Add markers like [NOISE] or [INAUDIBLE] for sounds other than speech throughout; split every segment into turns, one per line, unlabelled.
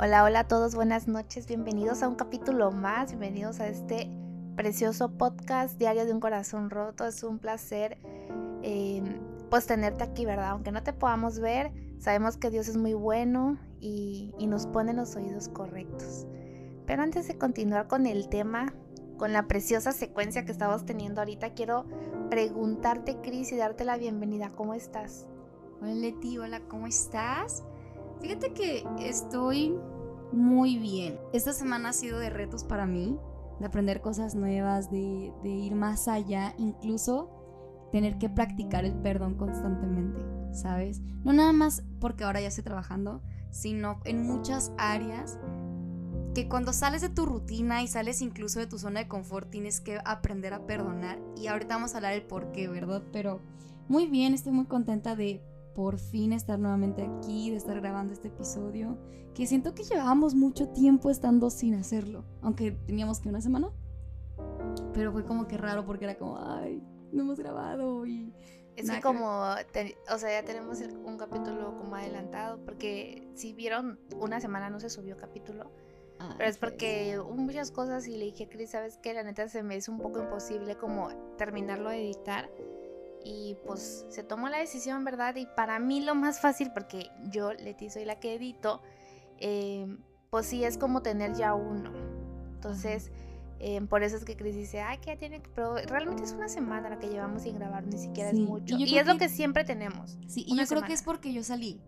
Hola, hola a todos, buenas noches, bienvenidos a un capítulo más, bienvenidos a este precioso podcast Diario de un Corazón Roto. Es un placer eh, pues tenerte aquí, ¿verdad? Aunque no te podamos ver, sabemos que Dios es muy bueno y, nos pone los oídos correctos. Pero antes de continuar con el tema, con la preciosa secuencia que estamos teniendo ahorita, quiero preguntarte, Cris, y darte la bienvenida. ¿Cómo estás?
Hola Leti, hola, ¿cómo estás? Fíjate que estoy muy bien. Esta semana ha sido de retos para mí, de aprender cosas nuevas, de, ir más allá, incluso tener que practicar el perdón constantemente, ¿sabes? No nada más porque ahora ya estoy trabajando, sino en muchas áreas que cuando sales de tu rutina y sales incluso de tu zona de confort tienes que aprender a perdonar y ahorita vamos a hablar el por qué, ¿verdad? Pero muy bien, estoy muy contenta de por fin estar nuevamente aquí, de estar grabando este episodio, que siento que llevábamos mucho tiempo estando sin hacerlo, aunque teníamos que una semana. Pero fue como que raro porque era como, ay, no hemos grabado y...
Es que como, o sea, ya tenemos un capítulo como adelantado, porque si vieron, una semana no se subió capítulo, ah, pero es porque hubo muchas cosas y le dije a Chris, ¿sabes qué? La neta se me hizo un poco imposible como terminarlo de editar y pues se tomó la decisión, ¿verdad? Y para mí lo más fácil, porque yo, Leti, soy la que edito, em, pues sí es como tener ya uno. Entonces, em, por eso es que Chris dice, ay, que ya tiene que... Pero realmente es una semana la que llevamos sin grabar, ni siquiera es mucho. Y, es lo que siempre tenemos.
Sí, y yo creo que es porque yo salí.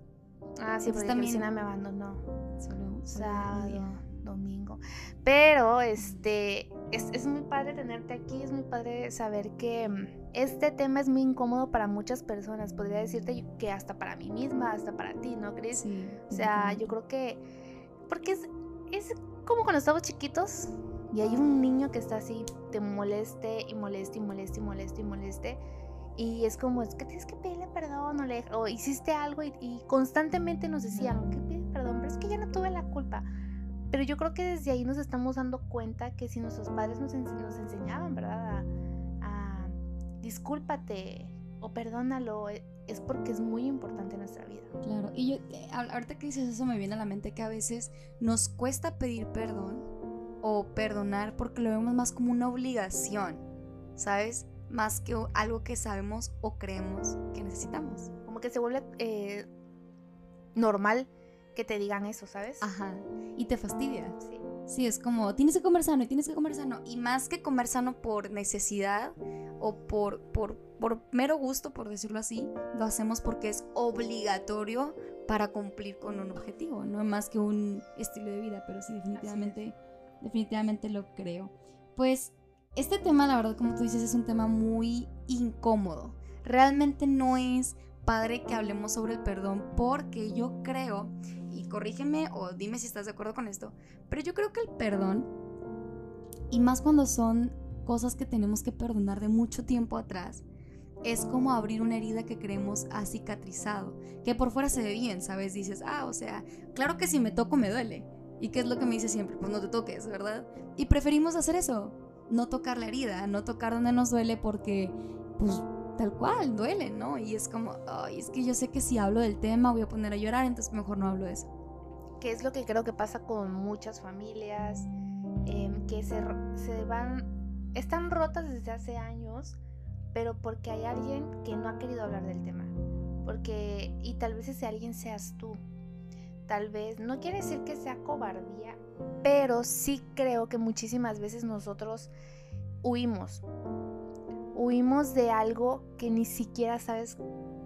Ah, sí, porque también... Cristina me abandonó. Solo, sábado domingo. Pero este es, muy padre tenerte aquí, es muy padre saber que mm, este tema es muy incómodo para muchas personas. Podría decirte que hasta para mí misma, hasta para ti, ¿no, Chris? o sea, yo creo que. Porque es, es como cuando estamos chiquitos y hay un niño que está así, te moleste y moleste y moleste y moleste y moleste. Y es como, es que tienes que pedirle perdón o, le, o hiciste algo y, constantemente nos decían, que pide perdón, pero es que ya no tuve la culpa. Pero yo creo que desde ahí nos estamos dando cuenta que si nuestros padres nos, nos enseñaban, ¿verdad? A, discúlpate o perdónalo, e, es porque es muy importante en nuestra vida.
Claro, y yo, eh, ahorita que dices eso me viene a la mente que a veces nos cuesta pedir perdón o perdonar porque lo vemos más como una obligación, ¿sabes? Más que algo que sabemos o creemos que necesitamos.
Como que se vuelve eh, normal que te digan eso, ¿sabes?
Ajá. Y te fastidia. Sí. Sí, es como, tienes que comer sano y tienes que comer sano. Y más que comer sano por necesidad o por, por, por mero gusto, por decirlo así, lo hacemos porque es obligatorio para cumplir con un objetivo, no más que un estilo de vida, pero sí, definitivamente, definitivamente lo creo. Pues este tema, la verdad, como tú dices, es un tema muy incómodo. Realmente no es padre que hablemos sobre el perdón porque yo creo corrígeme o dime si estás de acuerdo con esto, pero yo creo que el perdón, y más cuando son cosas que tenemos que perdonar de mucho tiempo atrás, es como abrir una herida que creemos ha cicatrizado, que por fuera se ve bien, ¿sabes? Dices, ah, o sea, claro que si me toco me duele. ¿Y qué es lo que me dice siempre? Pues no te toques, ¿verdad? Y preferimos hacer eso, no tocar la herida, no tocar donde nos duele porque, pues, tal cual, duele, ¿no? Y es como, ay, es que yo sé que si hablo del tema voy a poner a llorar, entonces mejor no hablo de eso.
Que es lo que creo que pasa con muchas familias, em, que se, se van, están rotas desde hace años, pero porque hay alguien que no ha querido hablar del tema. Porque, y tal vez ese alguien seas tú. Tal vez, no quiere decir que sea cobardía, pero sí creo que muchísimas veces nosotros huimos huimos de algo que ni siquiera sabes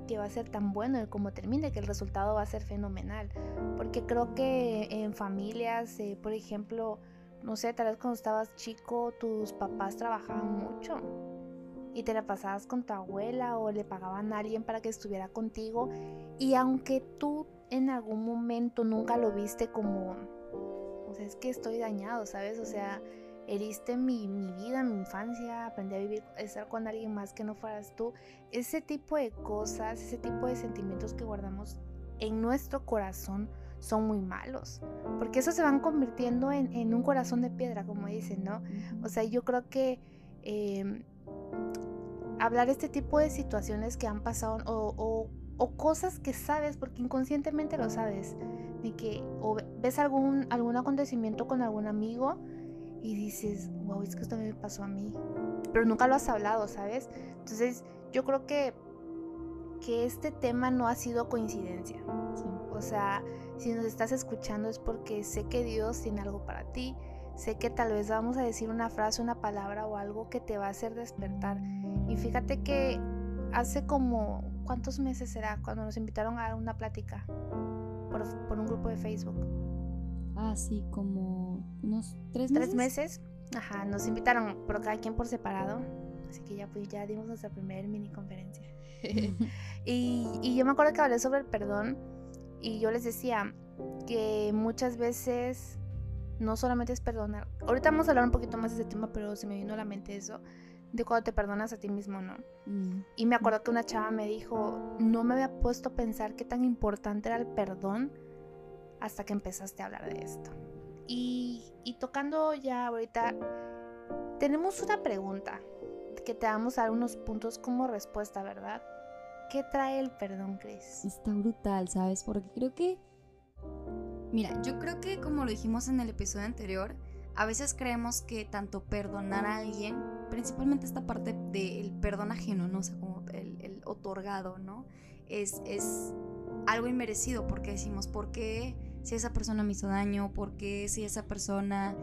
que va a ser tan bueno y cómo termine, que el resultado va a ser fenomenal. Porque creo que en familias, eh, por ejemplo, no sé, tal vez cuando estabas chico, tus papás trabajaban mucho y te la pasabas con tu abuela o le pagaban a alguien para que estuviera contigo. Y aunque tú en algún momento nunca lo viste como, o sea, es que estoy dañado, ¿sabes? O sea, heriste mi, mi, vida, mi infancia, aprendí a vivir, a estar con alguien más que no fueras tú. Ese tipo de cosas, ese tipo de sentimientos que guardamos en nuestro corazón son muy malos, porque eso se van convirtiendo en, un corazón de piedra, como dicen, ¿no? O sea, yo creo que eh, hablar este tipo de situaciones que han pasado o, o cosas que sabes porque inconscientemente lo sabes, de que o ves algún algún acontecimiento con algún amigo y dices, "Wow, es que esto me pasó a mí." Pero nunca lo has hablado, ¿sabes? Entonces, yo creo que que este tema no ha sido coincidencia. O sea, si nos estás escuchando es porque sé que Dios tiene algo para ti. Sé que tal vez vamos a decir una frase, una palabra o algo que te va a hacer despertar. Y fíjate que hace como, ¿cuántos meses será? Cuando nos invitaron a una plática por, un grupo de Facebook.
Ah, sí, como unos tres
meses. Tres meses. Ajá, nos invitaron, pero cada quien por separado. Así que ya, pues, ya dimos nuestra primera mini conferencia. [LAUGHS] y, y yo me acuerdo que hablé sobre el perdón y yo les decía que muchas veces no solamente es perdonar. Ahorita vamos a hablar un poquito más de ese tema, pero se me vino a la mente eso de cuando te perdonas a ti mismo, ¿no? Mm. Y me acuerdo que una chava me dijo, no me había puesto a pensar qué tan importante era el perdón hasta que empezaste a hablar de esto. Y, tocando ya ahorita, tenemos una pregunta que te vamos a dar unos puntos como respuesta, ¿verdad? ¿Qué trae el perdón, Chris?
Está brutal, ¿sabes? Porque creo que... Mira, yo creo que como lo dijimos en el episodio anterior, a veces creemos que tanto perdonar a alguien, principalmente esta parte del perdón ajeno, ¿no? O sea, como el, otorgado, ¿no? Es, es algo inmerecido porque decimos, ¿por qué si esa persona me hizo daño? ¿Por qué si esa persona...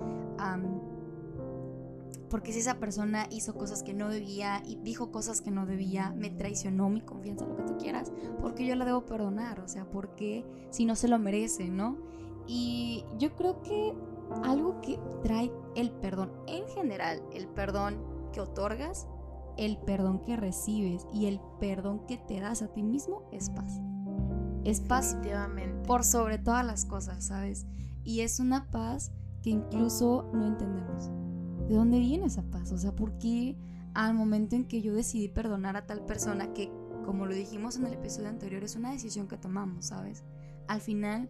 porque si esa persona hizo cosas que no debía y dijo cosas que no debía, me traicionó mi confianza, lo que tú quieras, porque yo la debo perdonar, o sea, porque si no se lo merece, ¿no? Y yo creo que algo que trae el perdón, en general, el perdón que otorgas, el perdón que recibes y el perdón que te das a ti mismo es paz. Es paz por sobre todas las cosas, ¿sabes? Y es una paz que incluso no entendemos. ¿De dónde viene esa paz? O sea, ¿por qué al momento en que yo decidí perdonar a tal persona que, como lo dijimos en el episodio anterior, es una decisión que tomamos, ¿sabes? Al final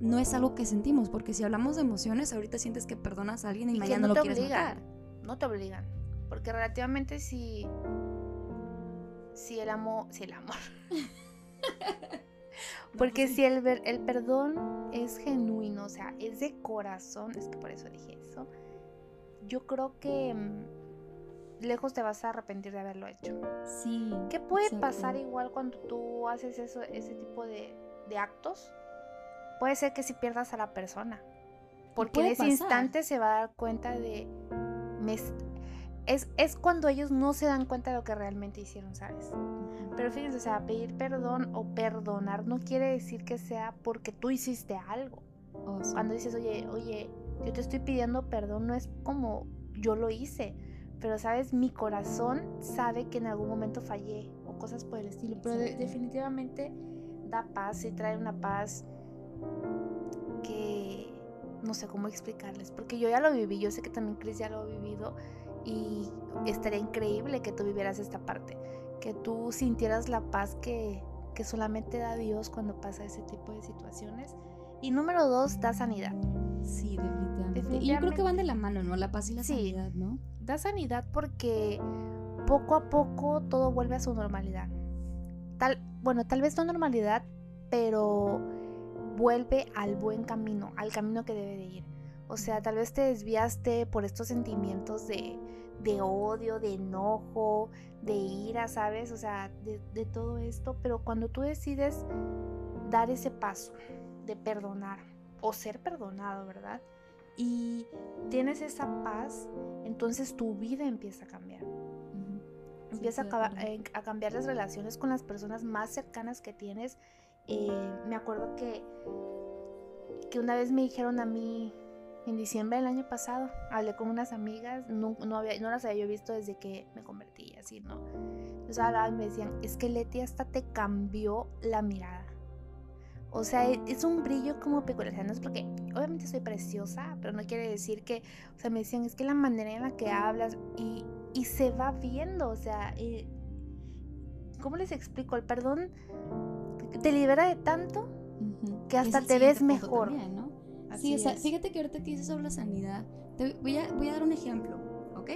no es algo que sentimos, porque si hablamos de emociones, ahorita sientes que perdonas a alguien y, mañana no, lo quieres obligan,
No te obligan, porque relativamente si si el amor, si el amor. [LAUGHS] porque si el, el perdón es genuino, o sea, es de corazón, es que por eso dije eso. Yo creo que mm, lejos te vas a arrepentir de haberlo hecho.
Sí.
¿Qué puede pasar igual cuando tú haces eso, ese tipo de, de actos? puede ser que si pierdas a la persona. Porque en ese instante se va a dar cuenta de... es, es cuando ellos no se dan cuenta de lo que realmente hicieron, ¿sabes? Pero fíjense, o sea, pedir perdón o perdonar no quiere decir que sea porque tú hiciste algo. Oh, cuando dices, oye, oye, yo te estoy pidiendo perdón, no es como yo lo hice. Pero, ¿sabes? Mi corazón sabe que en algún momento fallé o cosas por el estilo. Pero definitivamente da paz y trae una paz que no sé cómo explicarles, porque yo ya lo viví, yo sé que también Chris ya lo ha vivido y estaría increíble que tú vivieras esta parte, que tú sintieras la paz que, que solamente da Dios cuando pasa ese tipo de situaciones. Y número dos, da sanidad.
Sí, definitivamente. Y yo creo que van de la mano, ¿no? La paz y la sanidad, ¿no?
Da sanidad porque poco a poco todo vuelve a su normalidad. Tal, bueno, tal vez no normalidad, pero vuelve al buen camino, al camino que debe de ir. O sea, tal vez te desviaste por estos sentimientos de, odio, de enojo, de ira, ¿sabes? O sea, de, todo esto. Pero cuando tú decides dar ese paso de perdonar o ser perdonado, ¿verdad? Y tienes esa paz, entonces tu vida empieza a cambiar. empieza a, eh, a cambiar las relaciones con las personas más cercanas que tienes eh, me acuerdo que, que una vez me dijeron a mí, en diciembre del año pasado, hablé con unas amigas, no, no, había, no las había visto desde que me convertí, así, ¿no? Entonces hablaban me decían, es que Leti hasta te cambió la mirada. O sea, e, es un brillo como peculiar. O sea, no es porque, obviamente soy preciosa, pero no quiere decir que, o sea, me decían, es que la manera en la que hablas y, y se va viendo, o sea, eh, ¿cómo les explico? El perdón te libera de tanto que hasta te ves mejor.
sí, fíjate que ahorita que dices sobre la sanidad, te voy a, voy a dar un ejemplo, ¿ok?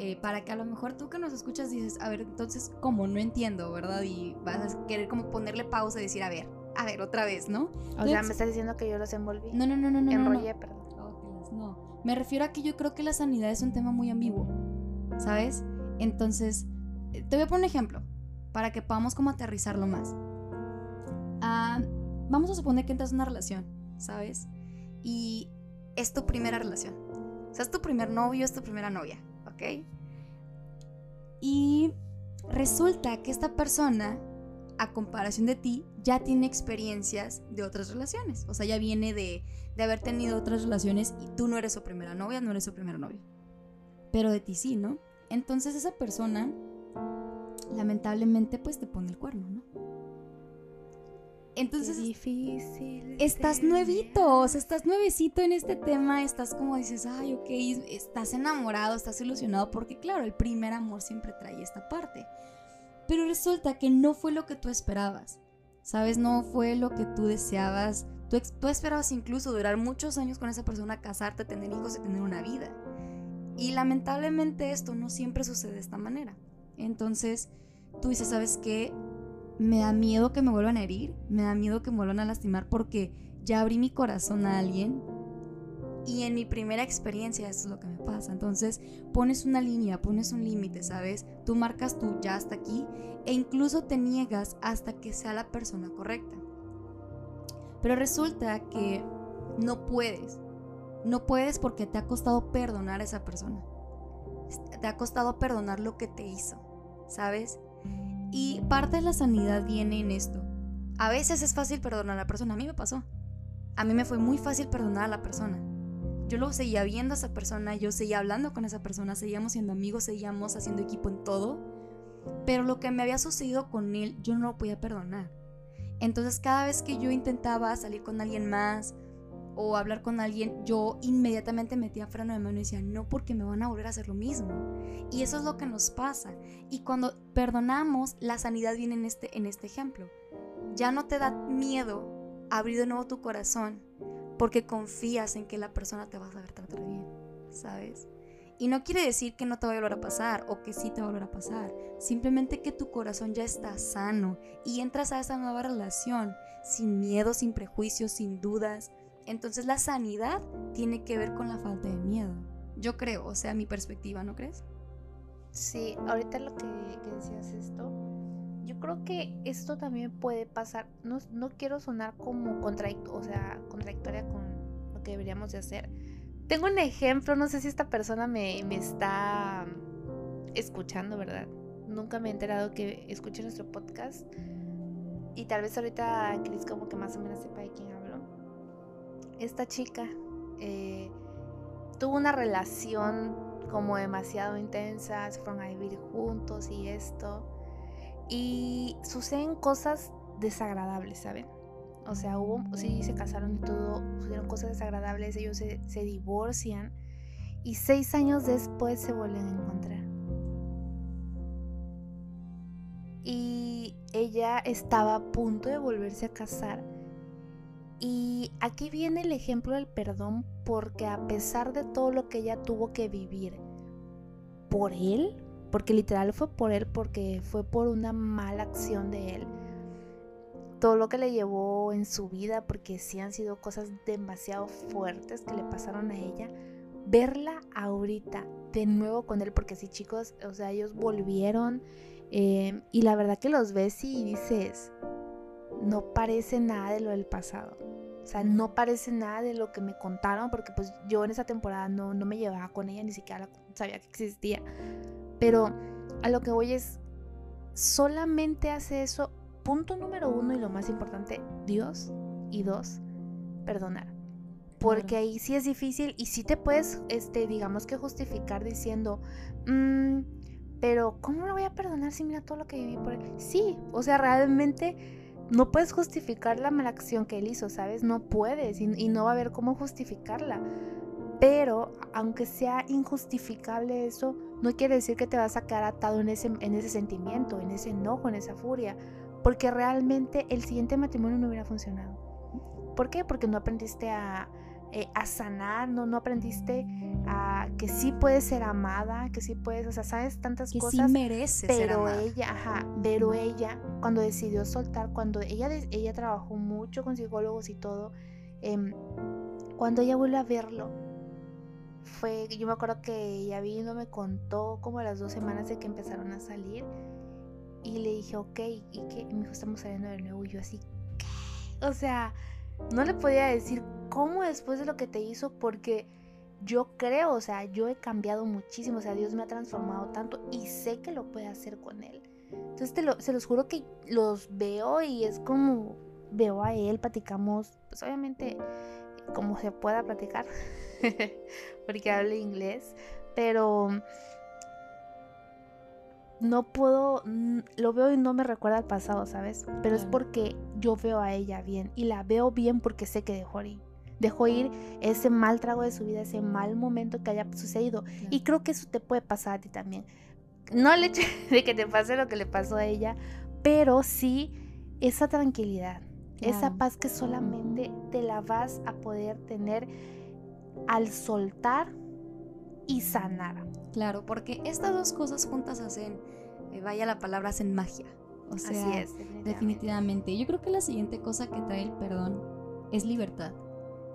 eh, para que a lo mejor tú que nos escuchas dices, a ver, entonces, ¿cómo? No entiendo, ¿verdad? Y vas a querer como ponerle pausa y decir, a ver, a ver, otra vez, ¿no?
O sea, me estás diciendo que yo los envolví.
No, no, no, no, no.
Enrollé, perdón.
no. Me refiero a que yo creo que la sanidad es un tema muy ambiguo, ¿sabes? Entonces, eh, te voy a poner un ejemplo para que podamos como aterrizarlo más. Ah, vamos a suponer que entras en una relación, ¿sabes? Y es tu primera relación. O sea, es tu primer novio, es tu primera novia, ¿ok? Y resulta que esta persona, a comparación de ti, ya tiene experiencias de otras relaciones. O sea, ya viene de, de haber tenido otras relaciones y tú no eres su primera novia, no eres su primera novia. Pero de ti sí, ¿no? Entonces esa persona, lamentablemente, pues te pone el cuerno, ¿no? Entonces,
difícil.
Estás nuevito, o sea, estás nuevecito en este tema, estás como dices, ay, ok, estás enamorado, estás ilusionado, porque claro, el primer amor siempre trae esta parte. Pero resulta que no fue lo que tú esperabas, ¿sabes? No fue lo que tú deseabas. Tú, tú esperabas incluso durar muchos años con esa persona, casarte, tener hijos y tener una vida. Y lamentablemente esto no siempre sucede de esta manera. Entonces, tú dices, ¿sabes qué? Me da miedo que me vuelvan a herir, me da miedo que me vuelvan a lastimar porque ya abrí mi corazón a alguien y en mi primera experiencia eso es lo que me pasa. Entonces pones una línea, pones un límite, ¿sabes? Tú marcas tú ya hasta aquí e incluso te niegas hasta que sea la persona correcta. Pero resulta que no puedes. No puedes porque te ha costado perdonar a esa persona. Te ha costado perdonar lo que te hizo, ¿sabes? Y parte de la sanidad viene en esto. A veces es fácil perdonar a la persona, a mí me pasó. A mí me fue muy fácil perdonar a la persona. Yo lo seguía viendo a esa persona, yo seguía hablando con esa persona, seguíamos siendo amigos, seguíamos haciendo equipo en todo. Pero lo que me había sucedido con él, yo no lo podía perdonar. Entonces cada vez que yo intentaba salir con alguien más o hablar con alguien, yo inmediatamente metía freno de mano y decía, no, porque me van a volver a hacer lo mismo. Y eso es lo que nos pasa. Y cuando perdonamos, la sanidad viene en este, en este ejemplo. Ya no te da miedo abrir de nuevo tu corazón porque confías en que la persona te va a saber tratar bien, ¿sabes? Y no quiere decir que no te va a volver a pasar o que sí te va a volver a pasar. Simplemente que tu corazón ya está sano y entras a esa nueva relación sin miedo, sin prejuicios, sin dudas, entonces la sanidad tiene que ver con la falta de miedo. Yo creo, o sea, mi perspectiva, ¿no crees?
Sí, ahorita lo que, decías esto, yo creo que esto también puede pasar, no, no quiero sonar como o sea, contradictoria con lo que deberíamos de hacer. Tengo un ejemplo, no sé si esta persona me, me está escuchando, ¿verdad? Nunca me he enterado que escuche nuestro podcast. Y tal vez ahorita Chris como que más o menos sepa de quién hablo esta chica eh, tuvo una relación como demasiado intensa, se fueron a vivir juntos y esto. Y suceden cosas desagradables, ¿saben? O sea, hubo, sí, se casaron y todo, sucedieron cosas desagradables, ellos se, se divorcian y seis años después se vuelven a encontrar. Y ella estaba a punto de volverse a casar y aquí viene el ejemplo del perdón porque a pesar de todo lo que ella tuvo que vivir por él, porque literal fue por él, porque fue por una mala acción de él, todo lo que le llevó en su vida, porque sí han sido cosas demasiado fuertes que le pasaron a ella, verla ahorita de nuevo con él, porque sí chicos, o sea, ellos volvieron eh, y la verdad que los ves y dices, no parece nada de lo del pasado. O sea, no parece nada de lo que me contaron, porque pues yo en esa temporada no, no me llevaba con ella, ni siquiera sabía que existía. Pero a lo que voy es, solamente hace eso, punto número uno y lo más importante, Dios. Y dos, perdonar. Porque ahí sí es difícil y sí te puedes, este, digamos que justificar diciendo, mm, pero ¿cómo lo voy a perdonar si mira todo lo que viví por él? Sí, o sea, realmente no puedes justificar la mala acción que él hizo, ¿sabes? No puedes y, no va a haber cómo justificarla. Pero aunque sea injustificable eso, no quiere decir que te vas a quedar atado en ese, en ese sentimiento, en ese enojo, en esa furia, porque realmente el siguiente matrimonio no hubiera funcionado. ¿Por qué? Porque no aprendiste a, eh, a sanar, no, no aprendiste a que sí puedes ser amada, que sí puedes, o sea, sabes tantas
que
cosas.
Sí mereces
pero
ser
ella, ajá, pero ella, cuando decidió soltar, cuando ella, ella trabajó mucho con psicólogos y todo, eh, cuando ella vuelve a verlo, fue, yo me acuerdo que ella vino, me contó como a las dos semanas de que empezaron a salir y le dije, ok, y que me dijo, estamos saliendo de nuevo, y yo así, ¿qué? O sea, no le podía decir cómo después de lo que te hizo, porque yo creo, o sea, yo he cambiado muchísimo, o sea, Dios me ha transformado tanto y sé que lo puede hacer con Él. Entonces te lo, se los juro que los veo y es como, veo a Él, platicamos, pues obviamente como se pueda platicar, [LAUGHS] porque habla inglés, pero no puedo, lo veo y no me recuerda al pasado, ¿sabes? Pero es porque yo veo a ella bien y la veo bien porque sé que dejó ir. Dejó ir ese mal trago de su vida, ese mal momento que haya sucedido. Y creo que eso te puede pasar a ti también. No el hecho [LAUGHS] de que te pase lo que le pasó a ella, pero sí esa tranquilidad, esa paz que solamente te la vas a poder tener al soltar y sanar.
Claro, porque estas dos cosas juntas hacen, eh, vaya la palabra, hacen magia. O sea,
Así es, definitivamente.
definitivamente. Yo creo que la siguiente cosa que trae el perdón es libertad.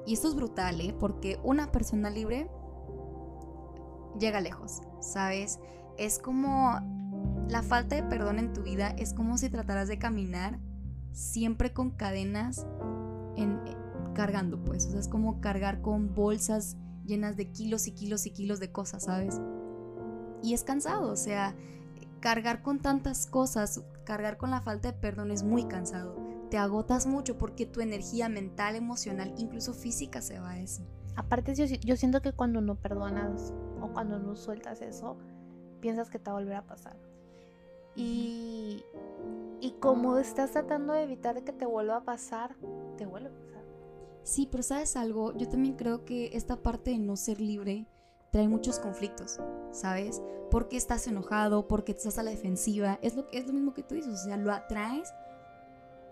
Y esto es brutal, ¿eh? Porque una persona libre llega lejos, ¿sabes? Es como la falta de perdón en tu vida, es como si trataras de caminar siempre con cadenas en, eh, cargando, pues. O sea, es como cargar con bolsas llenas de kilos y kilos y kilos de cosas, ¿sabes? Y es cansado, o sea, cargar con tantas cosas, cargar con la falta de perdón es muy cansado. Te agotas mucho porque tu energía mental, emocional, incluso física se va a eso.
Aparte, yo, yo siento que cuando no perdonas o cuando no sueltas eso, piensas que te va a volver a pasar. Y, y como estás tratando de evitar que te vuelva a pasar, te vuelve a pasar.
Sí, pero sabes algo, yo también creo que esta parte de no ser libre trae muchos conflictos, ¿sabes? Porque estás enojado, porque estás a la defensiva, es lo, es lo mismo que tú dices, o sea, lo atraes.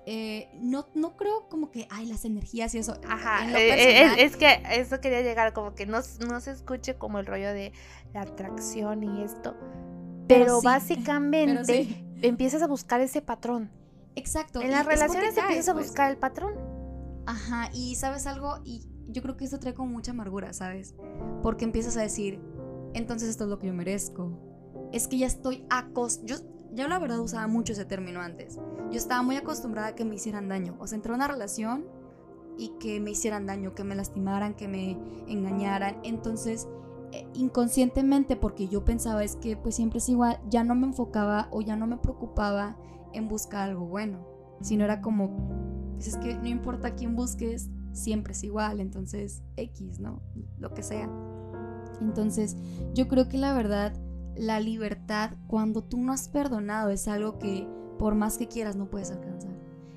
Eh, no, no creo como que, ay, las energías y eso.
Ajá,
en lo
eh,
personal-
es, es que eso quería llegar, como que no, no se escuche como el rollo de la atracción y esto.
Pero
Pero,
sí,
básicamente
pero sí.
empiezas a buscar ese patrón.
Exacto.
En las relaciones empiezas a
pues.
buscar el patrón.
Ajá, y sabes algo, y yo creo que esto trae como mucha amargura, ¿sabes? Porque empiezas a decir, entonces esto es lo que yo merezco. Es que ya estoy acos... Yo, la verdad usaba mucho ese término antes. Yo estaba muy acostumbrada a que me hicieran daño. O sea, entré a una relación y que me hicieran daño, que me lastimaran, que me engañaran. Entonces, eh, inconscientemente, porque yo pensaba es que pues siempre es igual, ya no me enfocaba o ya no me preocupaba en buscar algo bueno. Sino era como, pues es que no importa quién busques, siempre es igual, entonces X, ¿no? Lo que sea. Entonces, yo creo que la verdad, la libertad, cuando tú no has perdonado, es algo que por más que quieras no puedes alcanzar.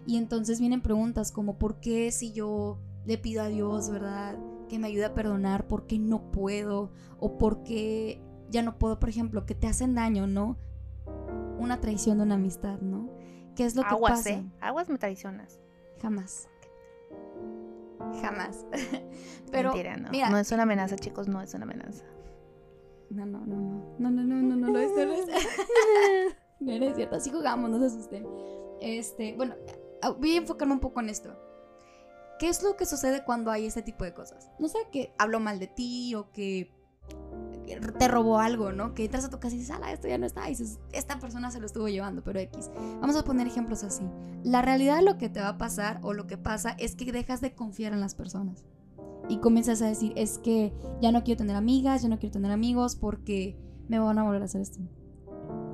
Y entonces vienen preguntas como, ¿por qué si yo le pido a Dios, verdad, que me ayude a perdonar, por qué no puedo? O por qué ya no puedo, por ejemplo, que te hacen daño, ¿no? Una traición de una amistad, ¿no? ¿Qué es lo que
Aguas,
pasa?
¿eh? Aguas me traicionas.
Jamás. Jamás. [LAUGHS] Pero
Mentira, no.
mira,
no es una amenaza, chicos, no es una amenaza.
No, no, no, no. No, no, no, no, no lo es. No, lo es. no, no es cierto. Así jugamos, no se asusten. Este, bueno, ah, voy a enfocarme un poco en esto. ¿Qué es lo que sucede cuando hay este tipo de cosas? No sé, que habló mal de ti o que te robó algo, ¿no? Que entras a tu casa y dices, ala, esto ya no está. Y dices, esta persona se lo estuvo llevando, pero X. Vamos a poner ejemplos así. La realidad lo que te va a pasar o lo que pasa es que dejas de confiar en las personas. Y comienzas a decir, es que ya no quiero tener amigas, ya no quiero tener amigos porque me van a volver a hacer esto.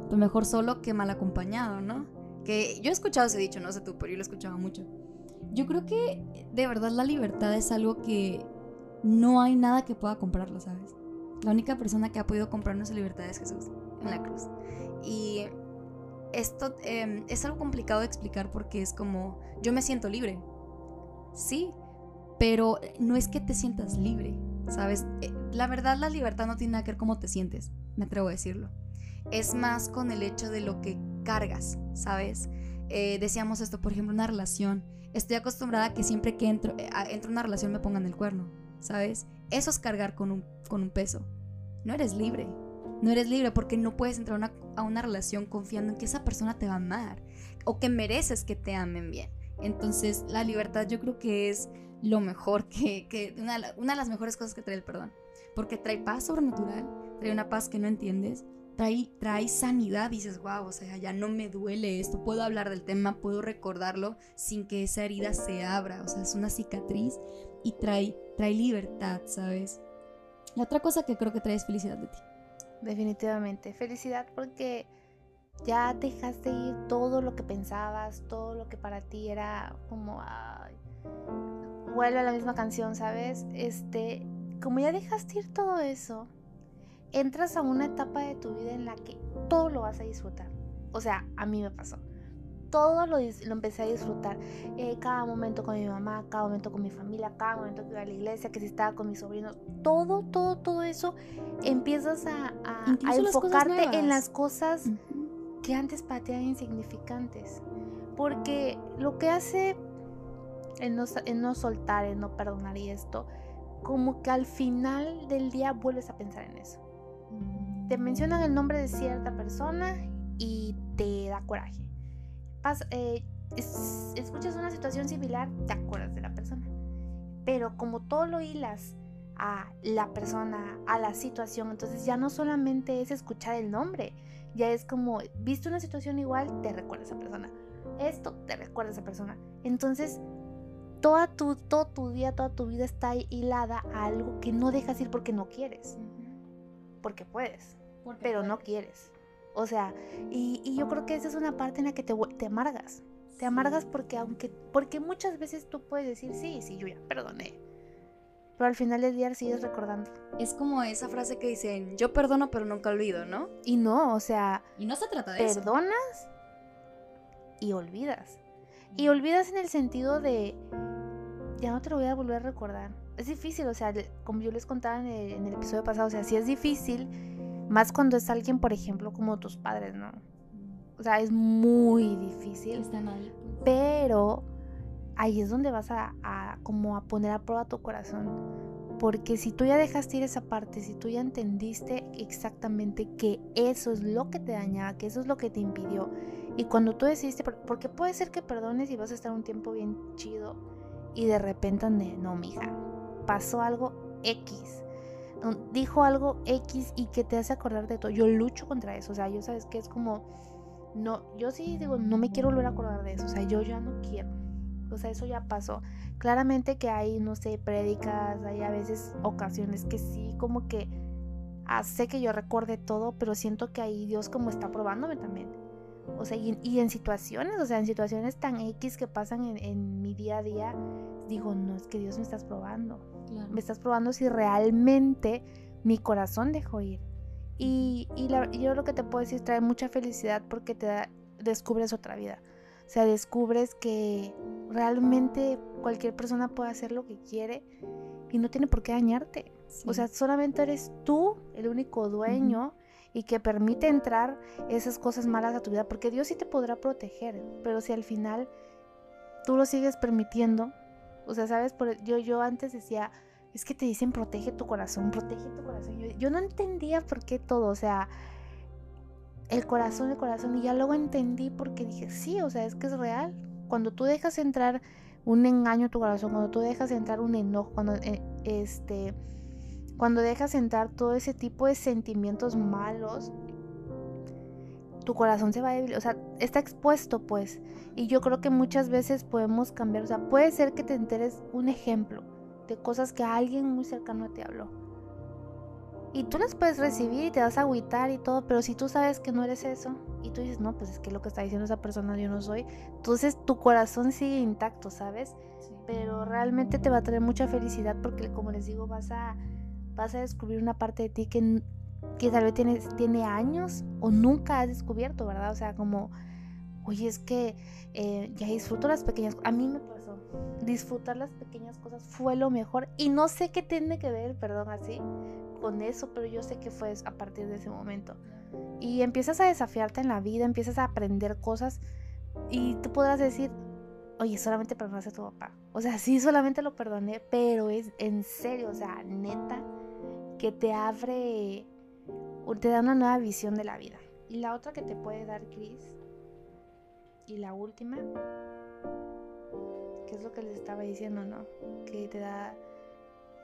Pues mejor solo que mal acompañado, ¿no? Que yo he escuchado ese dicho, no sé tú, pero yo lo he escuchado mucho. Yo creo que de verdad la libertad es algo que no hay nada que pueda comprarlo, ¿sabes? La única persona que ha podido comprarnos la libertad es Jesús en la cruz. Y esto eh, es algo complicado de explicar porque es como, yo me siento libre. Sí, pero no es que te sientas libre, ¿sabes? Eh, La verdad, la libertad no tiene nada que ver cómo te sientes, me atrevo a decirlo. Es más con el hecho de lo que cargas, ¿sabes? Eh, decíamos esto, por ejemplo, una relación. Estoy acostumbrada a que siempre que entro, eh, a- una relación me pongan el cuerno. ¿sabes? Eso es cargar con un, con un peso. No eres libre. No eres libre porque no puedes entrar a una relación confiando en que esa persona te va a amar o que mereces que te amen bien. Entonces, la libertad yo creo que es lo mejor, que, una, una, de las mejores cosas que trae el perdón. Porque trae paz sobrenatural, trae una paz que no entiendes, trae, trae sanidad. Dices, wow, o sea, ya no me duele esto, puedo hablar del tema, puedo recordarlo sin que esa herida se abra. O sea, es una cicatriz y trae, trae libertad, ¿sabes? La otra cosa que creo que trae es felicidad de ti.
Definitivamente, felicidad porque ya dejaste ir todo lo que pensabas, todo lo que para ti era como, vuelve a la misma canción, ¿sabes? Este, como ya dejaste ir todo eso, entras a una etapa de tu vida en la que todo lo vas a disfrutar. O sea, a mí me pasó. Todo lo, lo empecé a disfrutar. Eh, cada momento con mi mamá, cada momento con mi familia, cada momento que iba a la iglesia, que si estaba con mis sobrinos. Todo, todo, todo eso empiezas a, enfocarte en las cosas que antes para ti eran insignificantes. Porque lo que hace en no, en no soltar, en no perdonar y esto, como que al final del día vuelves a pensar en eso. Te mencionan el nombre de cierta persona y te da coraje. Eh, escuchas una situación similar, te acuerdas de la persona. Pero como todo lo hilas a la persona, a la situación, entonces ya no solamente es escuchar el nombre, ya es como, viste una situación igual, te recuerda a esa persona. Esto te recuerda a esa persona. Entonces, toda tu, todo tu día, toda tu vida está hilada a algo que no dejas ir porque no quieres. Porque puedes, pero no quieres. O sea, y, yo creo que esa es una parte en la que te, te amargas. Te amargas porque aunque porque muchas veces tú puedes decir, sí, sí, yo ya perdoné. Pero al final del día sigues recordando.
Es como esa frase que dicen, yo perdono pero nunca olvido, ¿no?
Y no, o sea...
Y no se trata de
perdonas eso. Perdonas y olvidas. Y olvidas en el sentido de, ya no te lo voy a volver a recordar. Es difícil, o sea, como yo les contaba en el, episodio pasado, o sea, sí es difícil, más cuando es alguien, por ejemplo, como tus padres, ¿no? O sea, es muy difícil.
Están ahí.
Pues. Pero ahí es donde vas a, a, como a poner a prueba tu corazón. Porque si tú ya dejaste ir esa parte, si tú ya entendiste exactamente que eso es lo que te dañaba, que eso es lo que te impidió, y cuando tú decidiste, porque puede ser que perdones y vas a estar un tiempo bien chido, y de repente, no, mija, pasó algo X, dijo algo X y que te hace acordar de todo. Yo lucho contra eso, o sea, yo sabes que es como, no, yo sí digo, no me quiero volver a acordar de eso, o sea, yo ya no quiero. O sea, eso ya pasó. Claramente que hay, no sé, prédicas, hay a veces ocasiones que sí, como que hace que yo recuerde todo, pero siento que ahí Dios como está probándome también. O sea, y, en situaciones, o sea, en situaciones tan X que pasan en, mi día a día, digo, no, es que Dios me estás probando. Me estás probando si realmente mi corazón dejó ir. Y, y yo lo que te puedo decir trae mucha felicidad porque te descubres otra vida. O sea, descubres que realmente cualquier persona puede hacer lo que quiere y no tiene por qué dañarte. O sea, solamente eres tú el único dueño y que permite entrar esas cosas malas a tu vida, porque Dios sí te podrá proteger, pero si al final tú lo sigues permitiendo, o sea, sabes, por, yo, yo antes decía, es que te dicen protege tu corazón, protege tu corazón. Yo, yo no entendía por qué todo, o sea, el corazón, el corazón, y ya luego entendí porque dije, sí, o sea, es que es real. Cuando tú dejas entrar un engaño a tu corazón, cuando tú dejas entrar un enojo, cuando eh, este cuando dejas entrar todo ese tipo de sentimientos malos, tu corazón se va a debilitar, o sea, está expuesto pues. Y yo creo que muchas veces podemos cambiar, o sea, puede ser que te enteres un ejemplo de cosas que alguien muy cercano te habló. Y tú las puedes recibir y te vas a agüitar y todo, pero si tú sabes que no eres eso y tú dices, no, pues es que lo que está diciendo esa persona yo no soy, entonces tu corazón sigue intacto, ¿sabes? Pero realmente te va a traer mucha felicidad porque, como les digo, vas a vas a descubrir una parte de ti que, que tal vez tiene, tiene años o nunca has descubierto, ¿verdad? O sea, como, oye, es que eh, ya disfruto las pequeñas cosas. A mí me pasó, disfrutar las pequeñas cosas fue lo mejor y no sé qué tiene que ver, perdón, así, con eso, pero yo sé que fue a partir de ese momento. Y empiezas a desafiarte en la vida, empiezas a aprender cosas y tú podrás decir, oye, solamente perdonaste a tu papá. O sea, sí, solamente lo perdoné, pero es en serio, o sea, neta, que te abre, te da una nueva visión de la vida. Y la otra que te puede dar Chris, y la última, que es lo que les estaba diciendo, ¿no? Que te da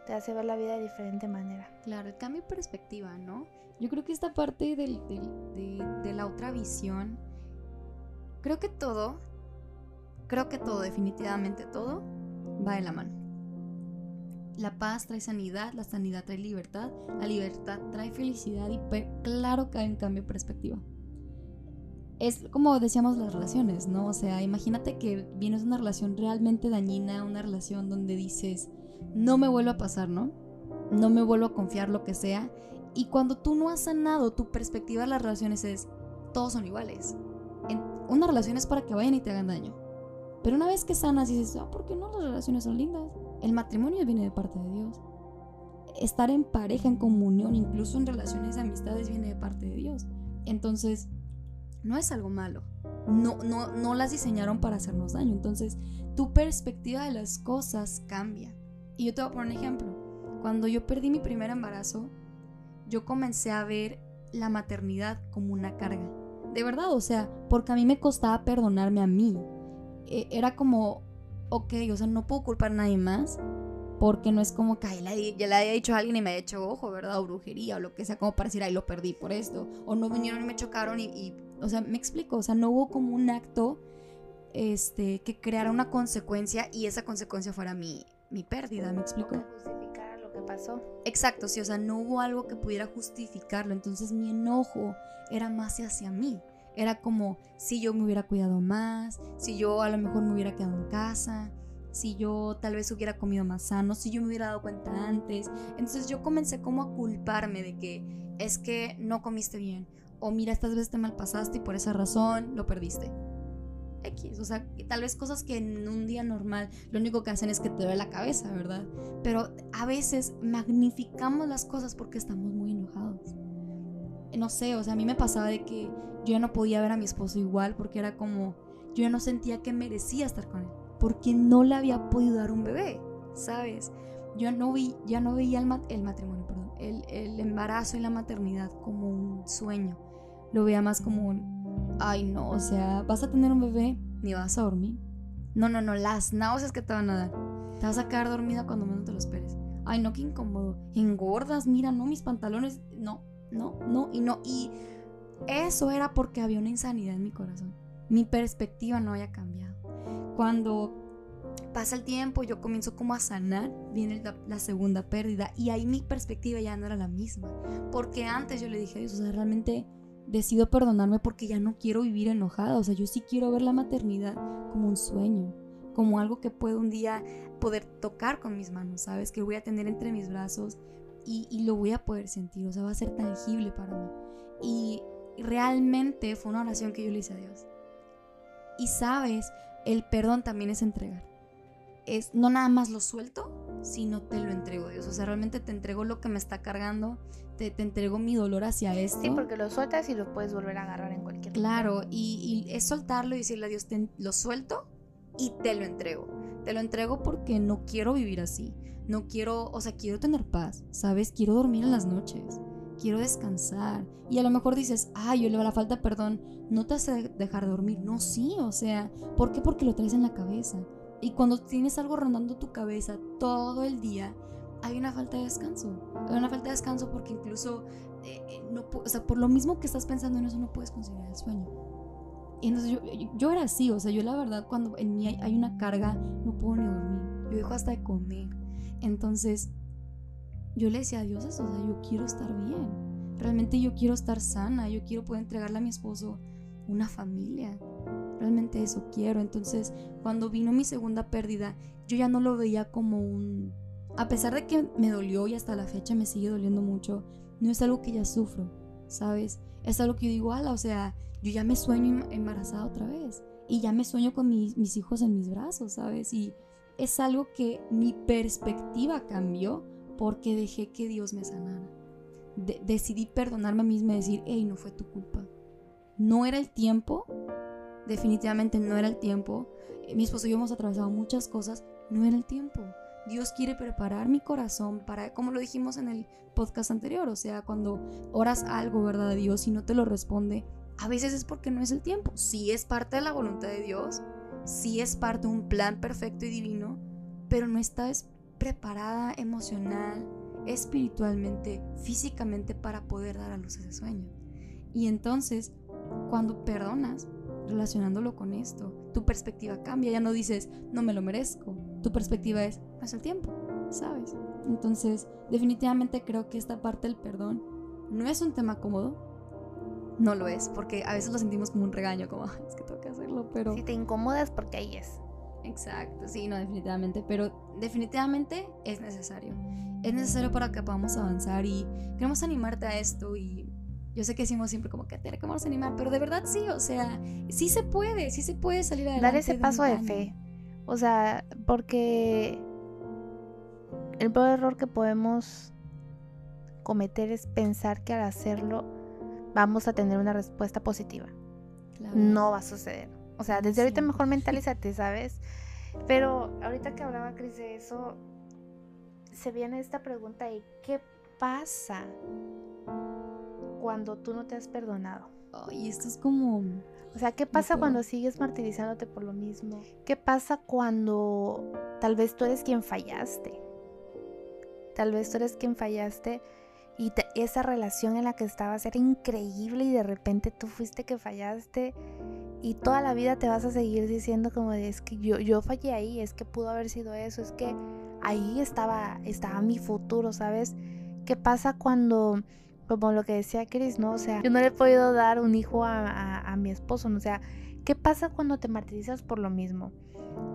te hace ver la vida de diferente manera.
Claro, de perspectiva, ¿no? Yo creo que esta parte de, de, la otra visión, creo que todo, creo que todo, definitivamente todo, va de la mano. La paz trae sanidad, la sanidad trae libertad, la libertad trae felicidad y claro que hay un cambio de perspectiva. Es como decíamos las relaciones, ¿no? O sea, imagínate que vienes una relación realmente dañina, una relación donde dices, no me vuelvo a pasar, ¿no? No me vuelvo a confiar lo que sea. Y cuando tú no has sanado, tu perspectiva de las relaciones es, todos son iguales. En una relación es para que vayan y te hagan daño. Pero una vez que sanas dices, ah, ¿por qué no las relaciones son lindas? El matrimonio viene de parte de Dios. Estar en pareja, en comunión, incluso en relaciones de amistades, viene de parte de Dios. Entonces, no es algo malo. No, no, no las diseñaron para hacernos daño. Entonces, tu perspectiva de las cosas cambia. Y yo te voy a poner un ejemplo. Cuando yo perdí mi primer embarazo, yo comencé a ver la maternidad como una carga. De verdad, o sea, porque a mí me costaba perdonarme a mí. E, era como, ok, o sea, no puedo culpar a nadie más. Porque no es como que ya le haya dicho a alguien y me haya hecho ojo, ¿verdad? O brujería o lo que sea, como para decir, ay, lo perdí por esto. O no vinieron y me chocaron y, y o sea, me explico, o sea, no hubo como un acto este, que creara una consecuencia y esa consecuencia fuera mi, mi pérdida, ¿me explico?
justificar lo que pasó.
Exacto, sí, o sea, no hubo algo que pudiera justificarlo, entonces mi enojo era más hacia mí. Era como si yo me hubiera cuidado más, si yo a lo mejor me hubiera quedado en casa, si yo tal vez hubiera comido más sano, si yo me hubiera dado cuenta antes. Entonces yo comencé como a culparme de que es que no comiste bien, o mira, estas veces te malpasaste y por esa razón lo perdiste. X, o sea, tal vez cosas que en un día normal lo único que hacen es que te duele la cabeza, ¿verdad? Pero a veces magnificamos las cosas porque estamos muy enojados. No sé, o sea, a mí me pasaba de que yo ya no podía ver a mi esposo igual porque era como, yo ya no sentía que merecía estar con él, porque no le había podido dar un bebé, ¿sabes? Yo no vi, ya no veía el, matrimonio, perdón, el, el embarazo y la maternidad como un sueño, lo veía más como un, ay no, o sea, vas a tener un bebé, ni vas a dormir. No, no, no, las náuseas que te van a dar. Te vas a quedar dormida cuando menos te lo esperes. Ay, no, qué incómodo. Engordas, mira, no, mis pantalones, no, no, no, y no. Y eso era porque había una insanidad en mi corazón. Mi perspectiva no había cambiado. Cuando pasa el tiempo, yo comienzo como a sanar, viene la, segunda pérdida y ahí mi perspectiva ya no era la misma. Porque antes yo le dije a Dios, o sea, realmente decido perdonarme porque ya no quiero vivir enojada. O sea, yo sí quiero ver la maternidad como un sueño, como algo que puedo un día poder tocar con mis manos, ¿sabes? Que voy a tener entre mis brazos y, lo voy a poder sentir. O sea, va a ser tangible para mí. Y realmente fue una oración que yo le hice a Dios. Y sabes, el perdón también es entregar. Es no nada más lo suelto, sino te lo entrego, Dios. O sea, realmente te entrego lo que me está cargando, te, te, entrego mi dolor hacia esto.
Sí, porque lo sueltas y lo puedes volver a agarrar en cualquier
Claro, y, y, es soltarlo y decirle a Dios, lo suelto y te lo entrego. Te lo entrego porque no quiero vivir así. No quiero, o sea, quiero tener paz, ¿sabes? Quiero dormir en las noches. Quiero descansar. Y a lo mejor dices, ay, yo le va la falta perdón. No te hace dejar de dormir. No, sí, o sea, ¿por qué? Porque lo traes en la cabeza. Y cuando tienes algo rondando tu cabeza todo el día, hay una falta de descanso. Hay una falta de descanso porque incluso, eh, eh, no, o sea, por lo mismo que estás pensando en eso, no puedes conseguir el sueño. Y entonces yo, yo, era así, o sea, yo la verdad cuando en mí hay, una carga, no puedo ni dormir. Yo dejo hasta de comer. Entonces, yo le decía a Dios eso, o sea, yo quiero estar bien. Realmente yo quiero estar sana, yo quiero poder entregarle a mi esposo una familia. Realmente eso quiero. Entonces, cuando vino mi segunda pérdida, yo ya no lo veía como un a pesar de que me dolió y hasta la fecha me sigue doliendo mucho, no es algo que ya sufro, ¿sabes? Es algo que yo digo, ala, o sea, yo ya me sueño em-, embarazada otra vez y ya me sueño con mis, hijos en mis brazos, ¿sabes? Y es algo que mi perspectiva cambió porque dejé que Dios me sanara. decidí perdonarme a mí misma y decir, hey, no fue tu culpa. No era el tiempo, definitivamente no era el tiempo. mi esposo y yo hemos atravesado muchas cosas, no era el tiempo. Dios quiere preparar mi corazón para, como lo dijimos en el podcast anterior, o sea, cuando oras algo, ¿verdad? A Dios y no te lo responde, a veces es porque no es el tiempo. Sí es parte de la voluntad de Dios, sí es parte de un plan perfecto y divino, pero no estás preparada emocional, espiritualmente, físicamente para poder dar a luz ese sueño. Y entonces, cuando perdonas, relacionándolo con esto, tu perspectiva cambia, ya no dices, no me lo merezco, tu perspectiva es, no es el tiempo, ¿sabes? Entonces, definitivamente creo que esta parte del perdón no es un tema cómodo, no lo es, porque a veces lo sentimos como un regaño, como, es que tengo que hacerlo, pero...
Si te incomodas, porque ahí es.
Exacto, sí, no, definitivamente, pero definitivamente es necesario. Es necesario para que podamos avanzar y queremos animarte a esto y yo sé que decimos siempre como que te vamos a animar, pero de verdad sí, o sea, sí se puede, sí se puede salir adelante.
Dar ese paso de fe. O sea, porque el peor error que podemos cometer es pensar que al hacerlo vamos a tener una respuesta positiva. No va a suceder. O sea, desde ahorita mejor [LAUGHS] mentalízate, ¿sabes? Pero ahorita que hablaba Cris de eso, se viene esta pregunta y ¿qué pasa cuando tú no te has perdonado?
Y esto es como...
O sea, ¿qué pasa cuando sigues martirizándote por lo mismo? ¿Qué pasa cuando tal vez tú eres quien fallaste? Tal vez tú eres quien fallaste y esa relación en la que estabas era increíble y de repente tú fuiste que fallaste y toda la vida te vas a seguir diciendo como de, es que yo, yo fallé ahí, es que pudo haber sido eso, es que ahí estaba, estaba mi futuro, ¿sabes? ¿Qué pasa cuando, como lo que decía Chris, ¿no? O sea, yo no le he podido dar un hijo a, mi esposo, ¿no? O sea, ¿qué pasa cuando te martirizas por lo mismo?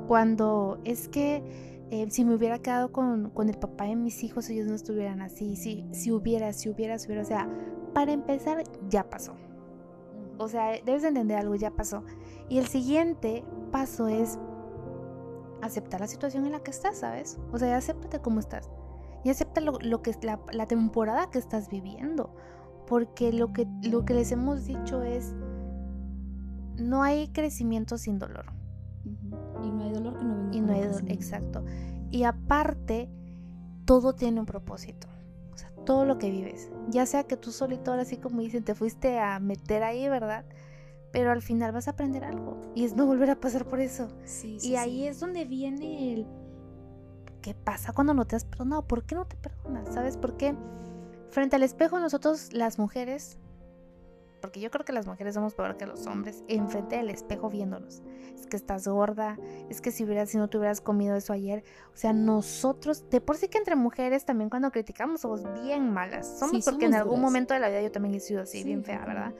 Cuando es que eh, si me hubiera quedado con, con, el papá de mis hijos, ellos no estuvieran así, si, si hubiera, si hubiera, si hubiera, o sea, para empezar, ya pasó. O sea, debes entender algo, ya pasó. Y el siguiente paso es aceptar la situación en la que estás, ¿sabes? O sea, acéptate como estás. Y acepta lo, que es la, la, temporada que estás viviendo. Porque lo que, lo que les hemos dicho es, no hay crecimiento sin dolor.
Y no hay dolor que no venga.
Y no hay dolor, exacto. Y aparte, todo tiene un propósito todo lo que vives. Ya sea que tú solito, ahora así como dicen, te fuiste a meter ahí, ¿verdad? Pero al final vas a aprender algo. Y es no volver a pasar por eso. y ahí es donde viene el... ¿Qué pasa cuando no te has perdonado? ¿Por qué no te perdonas? ¿Sabes por qué? Frente al espejo nosotros las mujeres porque yo creo que las mujeres somos peor que los hombres, enfrente del espejo viéndonos. Es que estás gorda, es que si hubieras, si no te hubieras comido eso ayer. O sea, nosotros, de por sí que entre mujeres también cuando criticamos somos bien malas. Somos porque en algún momento de la vida yo también he sido así, bien fea, ¿verdad?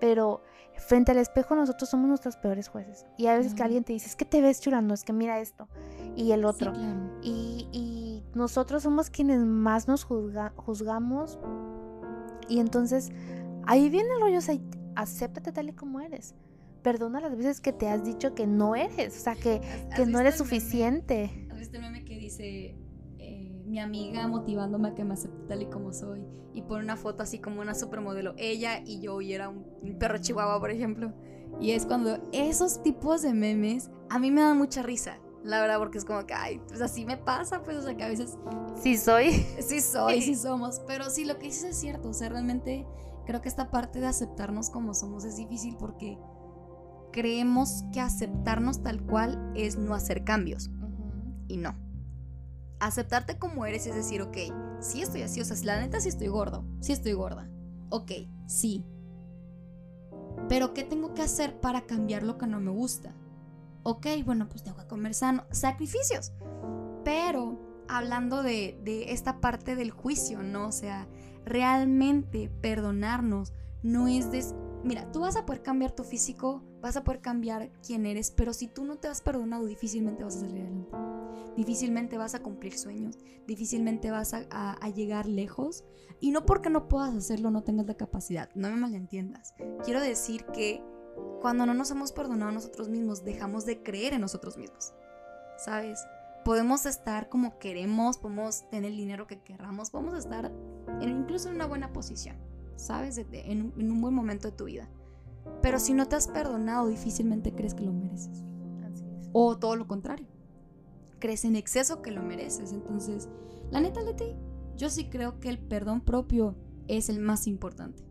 Pero frente al espejo nosotros somos nuestros peores jueces. Y a veces que alguien te dice, es que te ves churando, es que mira esto. Y el otro. y, y, nosotros somos quienes más nos juzgamos. Y entonces Ahí viene el rollo, o sea, acéptate tal y como eres. Perdona las veces que te has dicho que no eres, o sea, que, que no eres suficiente.
¿Has visto el meme que dice mi amiga motivándome a que me acepte tal y como soy? Y pone una foto así como una supermodelo, ella y yo, y era un, perro chihuahua, por ejemplo. Y es cuando esos tipos de memes a mí me dan mucha risa. La verdad, porque es como que, ay, pues así me pasa, pues, o sea, que a veces...
Sí soy. [LAUGHS]
Sí soy, sí [LAUGHS] somos. Pero sí, lo que dices es cierto, o sea, realmente Creo que esta parte de aceptarnos como somos es difícil porque creemos que aceptarnos tal cual es no hacer cambios. Y no. Aceptarte como eres es decir, ok, sí estoy así, o sea, la neta sí estoy gordo, sí estoy gorda. Ok, sí. Pero ¿qué tengo que hacer para cambiar lo que no me gusta? Ok, bueno, pues tengo que comer sano. Sacrificios. Pero hablando de, de esta parte del juicio, ¿no? O sea, realmente perdonarnos no es de... Mira, tú vas a poder cambiar tu físico, vas a poder cambiar quién eres, pero si tú no te has perdonado, difícilmente vas a salir adelante. Difícilmente vas a cumplir sueños, difícilmente vas a, llegar lejos. Y no porque no puedas hacerlo, no tengas la capacidad, no me malentiendas. Quiero decir que cuando no nos hemos perdonado a nosotros mismos, dejamos de creer en nosotros mismos. ¿Sabes? podemos estar como queremos, podemos tener el dinero que querramos, podemos estar incluso en una buena posición, ¿sabes? en, un buen momento de tu vida. Pero si no te has perdonado, difícilmente crees que lo mereces. Así es. O todo lo contrario. Crees en exceso que lo mereces. Entonces, la neta, Leti, yo sí creo que el perdón propio es el más importante.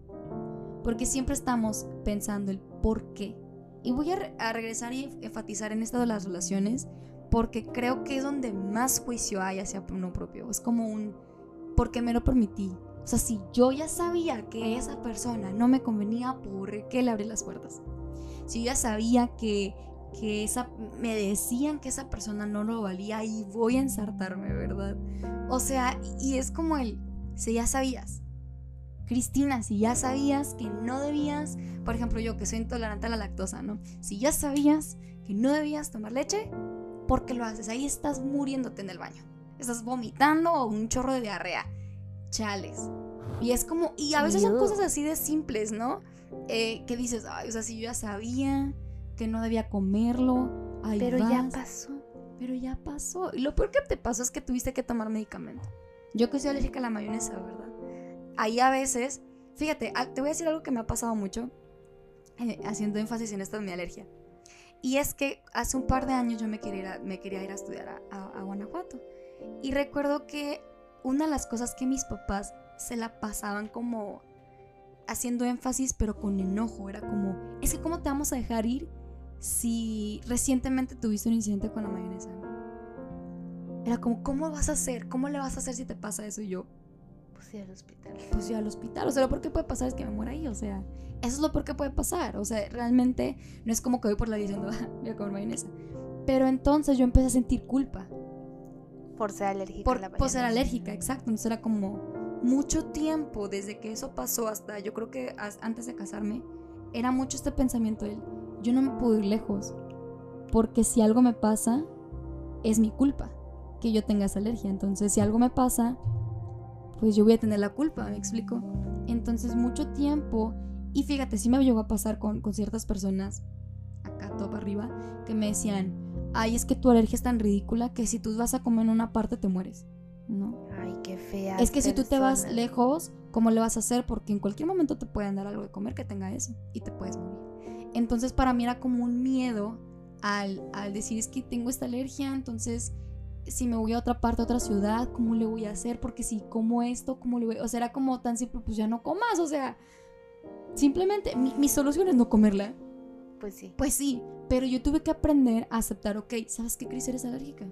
Porque siempre estamos pensando el por qué. Y voy a, regresar y enfatizar en esto de las relaciones porque creo que es donde más juicio hay hacia uno propio. Es como un, ¿por qué me lo permití? Sea, si yo ya sabía que esa persona no me convenía, ¿por qué le abrí las puertas? Si yo ya sabía que, que esa, me decían que esa persona no lo valía y voy a ensartarme, ¿verdad? O sea, y es como el, si ya sabías, Cristina, si ya sabías que no debías, por ejemplo yo que soy intolerante a la lactosa, ¿no? Si ya sabías que no debías tomar leche, ¿por qué lo haces? Ahí estás muriéndote en el baño. Estás vomitando o un chorro de diarrea. Chales. Y es como, y a veces son cosas así de simples, ¿no? Eh, que dices, ay, o sea, si yo ya sabía que no debía comerlo,
pero ya pasó.
Pero ya pasó. Y lo peor que te pasó es que tuviste que tomar medicamento. Yo que soy alérgica a la mayonesa, ¿verdad? ahí a veces, fíjate, te voy a decir algo que me ha pasado mucho, eh, haciendo énfasis en esto de mi alergia. Y es que hace un par de años yo me quería ir a, me quería ir a estudiar a, Guanajuato. Y recuerdo que una de las cosas que mis papás se la pasaban como haciendo énfasis, pero con enojo. Era como, es que ¿cómo te vamos a dejar ir si recientemente tuviste un incidente con la mayonesa? Era como, ¿cómo vas a hacer? ¿Cómo le vas a hacer si te pasa eso? Y yo,
pues sí, al hospital.
Pues sí, al hospital. O sea, lo peor que puede pasar es que me muera ahí. O sea, eso es lo peor que puede pasar. O sea, realmente no es como que voy por la vida diciendo, [LAUGHS] ah, voy a comer mayonesa. Pero entonces yo empecé a sentir culpa.
Por ser alérgica.
Por, a la por ser alérgica, exacto. Entonces era como mucho tiempo desde que eso pasó hasta yo creo que antes de casarme. Era mucho este pensamiento de yo no me puedo ir lejos. Porque si algo me pasa, es mi culpa que yo tenga esa alergia. Entonces, si algo me pasa, pues yo voy a tener la culpa, ¿me explico? Entonces mucho tiempo, y fíjate, sí me llegó a pasar con, con ciertas personas, acá top arriba, que me decían, ay, es que tu alergia es tan ridícula que si tú vas a comer en una parte te mueres, ¿no?
Ay, qué fea.
Es que si tú te vas lejos, ¿cómo le vas a hacer? Porque en cualquier momento te pueden dar algo de comer que tenga eso y te puedes morir. Entonces para mí era como un miedo al, al decir es que tengo esta alergia, entonces si me voy a otra parte, a otra ciudad, ¿cómo le voy a hacer? Porque si como esto, ¿cómo le voy a...? O sea, era como tan simple, pues ya no comas, o sea, simplemente mi, solución es no comerla.
Pues sí.
Pues sí, pero yo tuve que aprender a aceptar, ok, ¿sabes qué, Cris? Eres alérgica.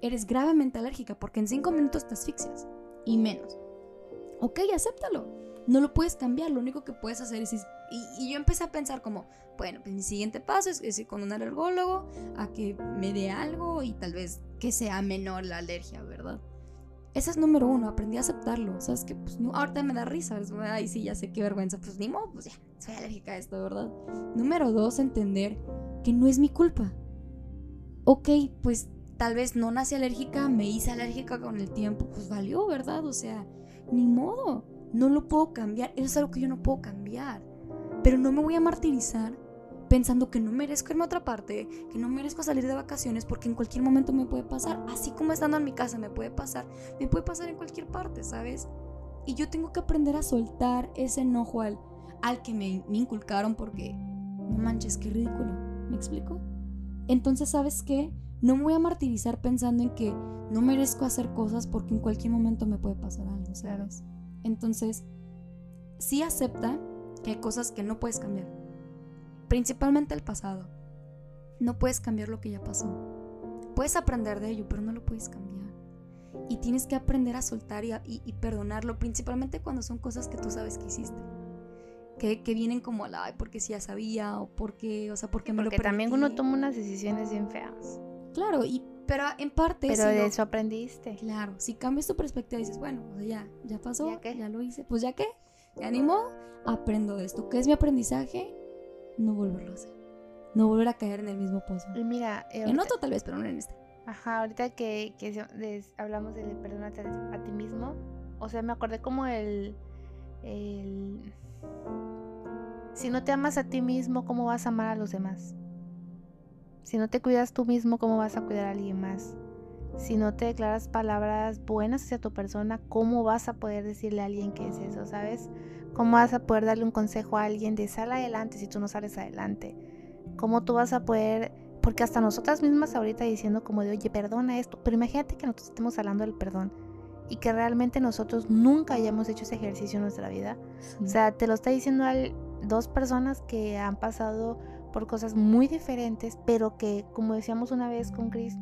Eres gravemente alérgica porque en cinco minutos te asfixias y menos. Ok, acéptalo. No lo puedes cambiar, lo único que puedes hacer es... Y, yo empecé a pensar como, bueno, pues mi siguiente paso es, es ir con un alergólogo a que me dé algo y tal vez que sea menor la alergia, ¿verdad? Ese es número uno, aprendí a aceptarlo. ¿Sabes que Pues no, ahorita me da risa. Ay, sí, ya sé qué vergüenza. Pues ni modo, pues ya, soy alérgica a esto, ¿verdad? Número dos, entender que no es mi culpa. Ok, pues tal vez no nací alérgica, me hice alérgica con el tiempo, pues valió, ¿verdad? O sea, ni modo, no lo puedo cambiar. Eso es algo que yo no puedo cambiar. Pero no me voy a martirizar pensando que no merezco irme a otra parte, que no merezco salir de vacaciones porque en cualquier momento me puede pasar, así como estando en mi casa me puede pasar, me puede pasar en cualquier parte, ¿sabes? Y yo tengo que aprender a soltar ese enojo al, que me, me inculcaron porque, no manches, qué ridículo, ¿me explico? Entonces, ¿sabes qué? No me voy a martirizar pensando en que no merezco hacer cosas porque en cualquier momento me puede pasar algo, ¿sabes? Entonces, sí acepta que hay cosas que no puedes cambiar principalmente el pasado. No puedes cambiar lo que ya pasó. Puedes aprender de ello, pero no lo puedes cambiar. Y tienes que aprender a soltar y, perdonarlo, principalmente cuando son cosas que tú sabes que hiciste. Que, vienen como la, ay, porque si ya sabía, o porque, o sea, porque me
lo
Porque
también uno toma unas decisiones bien feas.
Claro, y, pero en parte...
Pero de eso aprendiste.
Claro, si cambias tu perspectiva y dices, bueno, ya, ya pasó, ¿Ya, ya lo hice, pues ya qué, ya animo, aprendo de esto. ¿Qué es mi aprendizaje? no volverlo a hacer. No volver a caer en el mismo pozo.
Y mira,
eh, en otro tal vez, pero no en este.
Ajá, ahorita que, hablamos de perdonarte a ti mismo, o sea, me acordé como el, el... Si no te amas a ti mismo, ¿cómo vas a amar a los demás? Si no te cuidas tú mismo, ¿cómo vas a cuidar a alguien más? Si no te declaras palabras buenas hacia tu persona, ¿cómo vas a poder decirle a alguien que es eso, sabes? ¿Cómo vas a poder darle un consejo a alguien de sal adelante si tú no sales adelante? ¿Cómo tú vas a poder porque hasta nosotras mismas ahorita diciendo como de, oye, perdona esto, pero imagínate que nosotros estemos hablando del perdón y que realmente nosotros nunca hayamos hecho ese ejercicio en nuestra vida. O sea, te lo está diciendo al, dos personas que han pasado por cosas muy diferentes, pero que, como decíamos una vez con Chris,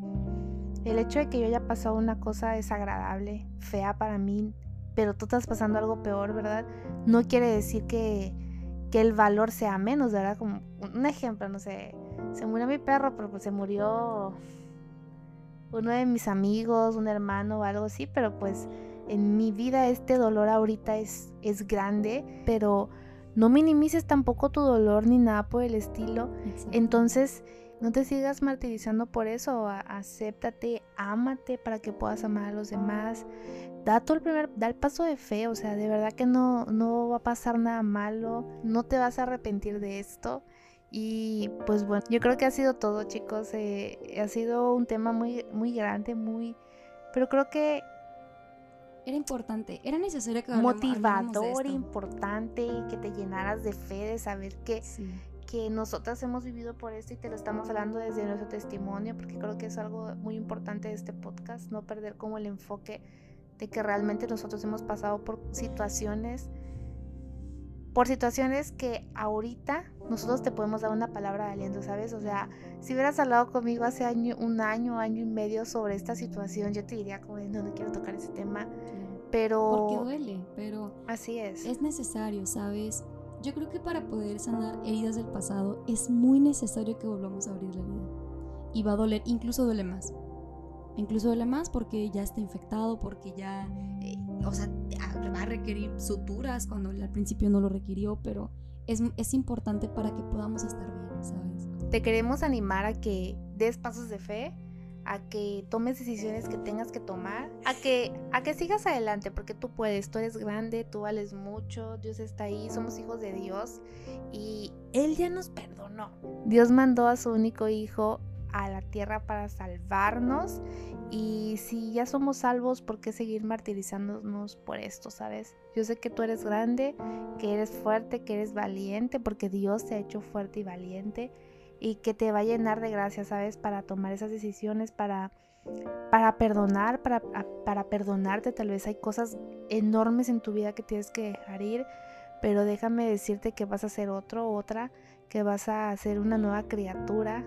el hecho de que yo haya pasado una cosa desagradable, fea para mí, pero tú estás pasando algo peor, ¿verdad? No quiere decir que, que el valor sea menos, ¿verdad? Como un ejemplo, no sé, se murió mi perro, pero pues se murió uno de mis amigos, un hermano o algo así, pero pues en mi vida este dolor ahorita es, es grande, pero no minimices tampoco tu dolor ni nada por el estilo. Entonces, no te sigas martirizando por eso, acéptate, ámate para que puedas amar a los demás. Da el primer, da el paso de fe, o sea, de verdad que no, no va a pasar nada malo, no te vas a arrepentir de esto. Y pues bueno, yo creo que ha sido todo, chicos. Eh, ha sido un tema muy, muy grande, muy. Pero creo que.
Era importante, era necesario que
Motivador, importante, que te llenaras de fe, de saber que, que nosotras hemos vivido por esto y te lo estamos hablando desde nuestro testimonio, porque creo que es algo muy importante de este podcast, no perder como el enfoque de que realmente nosotros hemos pasado por situaciones por situaciones que ahorita nosotros te podemos dar una palabra de aliento, ¿sabes? O sea, si hubieras hablado conmigo hace año, un año, año y medio sobre esta situación, yo te diría como, no, no quiero tocar ese tema, pero...
Porque duele, pero...
Así es.
Es necesario, ¿sabes? Yo creo que para poder sanar heridas del pasado es muy necesario que volvamos a abrir la vida. Y va a doler, incluso duele más. Incluso duele más porque ya está infectado, porque ya, eh, o sea, va a requerir suturas cuando al principio no lo requirió, pero es, es importante para que podamos estar bien, ¿sabes?
Te queremos animar a que des pasos de fe, a que tomes decisiones que tengas que tomar, a que, a que sigas adelante, porque tú puedes, tú eres grande, tú vales mucho, Dios está ahí, somos hijos de Dios y Él ya nos perdonó. Dios mandó a su único hijo a la tierra para salvarnos y si ya somos salvos, ¿por qué seguir martirizándonos por esto, sabes? Yo sé que tú eres grande, que eres fuerte, que eres valiente, porque Dios te ha hecho fuerte y valiente y que te va a llenar de gracia, ¿sabes? Para tomar esas decisiones, para, para perdonar, para, para perdonarte. Tal vez hay cosas enormes en tu vida que tienes que dejar ir, pero déjame decirte que vas a ser otro, otra, que vas a ser una nueva criatura,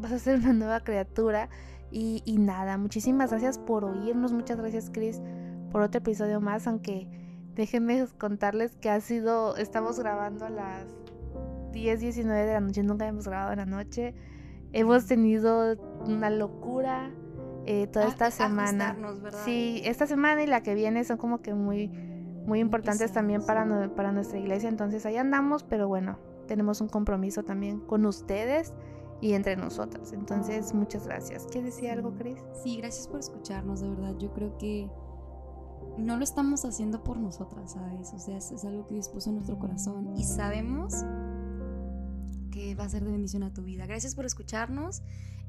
vas a ser una nueva criatura. Y, nada, muchísimas gracias por oírnos, muchas gracias Chris por otro episodio más, aunque déjenme contarles que ha sido, estamos grabando a las 10, 19 de la noche, nunca hemos grabado en la noche, hemos tenido una locura eh, toda ah, esta semana. Sí, esta semana y la que viene son como que muy, muy importantes también para, para nuestra iglesia, entonces ahí andamos, pero bueno, tenemos un compromiso también con ustedes y entre nosotras. Entonces, muchas gracias. ¿Quieres decir algo, Cris?
Sí, gracias por escucharnos, de verdad. Yo creo que no lo estamos haciendo por nosotras, ¿sabes? O sea, es, algo que dispuso nuestro corazón y sabemos que va a ser de bendición a tu vida. Gracias por escucharnos.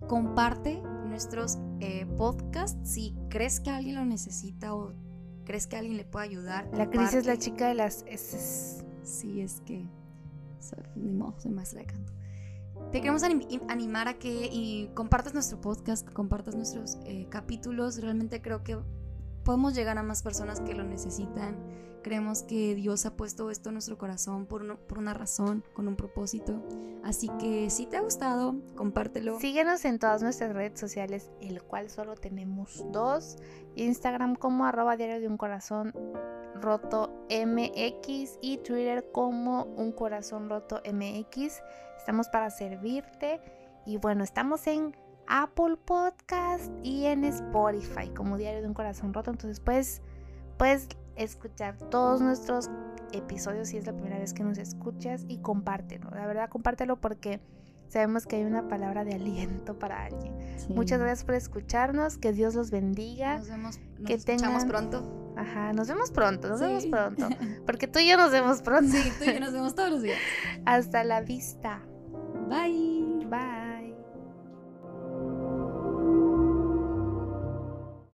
Comparte nuestros eh, podcasts si crees que alguien lo necesita o crees que alguien le puede ayudar.
La Cris es la chica de las S.
Sí, es que ni modo, soy maestra de canto. Te queremos animar a que compartas nuestro podcast, compartas nuestros eh, capítulos. Realmente creo que podemos llegar a más personas que lo necesitan. Creemos que Dios ha puesto esto en nuestro corazón por, por una razón, con un propósito. Así que si te ha gustado, compártelo.
Síguenos en todas nuestras redes sociales, el cual solo tenemos dos. Instagram como arroba diario de un corazón roto MX y Twitter como un corazón roto MX. Estamos para servirte. Y bueno, estamos en Apple Podcast y en Spotify como Diario de un Corazón Roto. Entonces puedes, puedes escuchar todos nuestros episodios si es la primera vez que nos escuchas y compártelo. La verdad, compártelo porque sabemos que hay una palabra de aliento para alguien. Muchas gracias por escucharnos. Que Dios los bendiga.
Nos vemos. Nos que escuchamos pronto.
Ajá, nos vemos pronto, nos vemos pronto. [LAUGHS] Porque tú y yo nos vemos pronto.
Sí, tú y yo nos vemos todos los días. [LAUGHS]
Hasta la vista.
Bye.
Bye.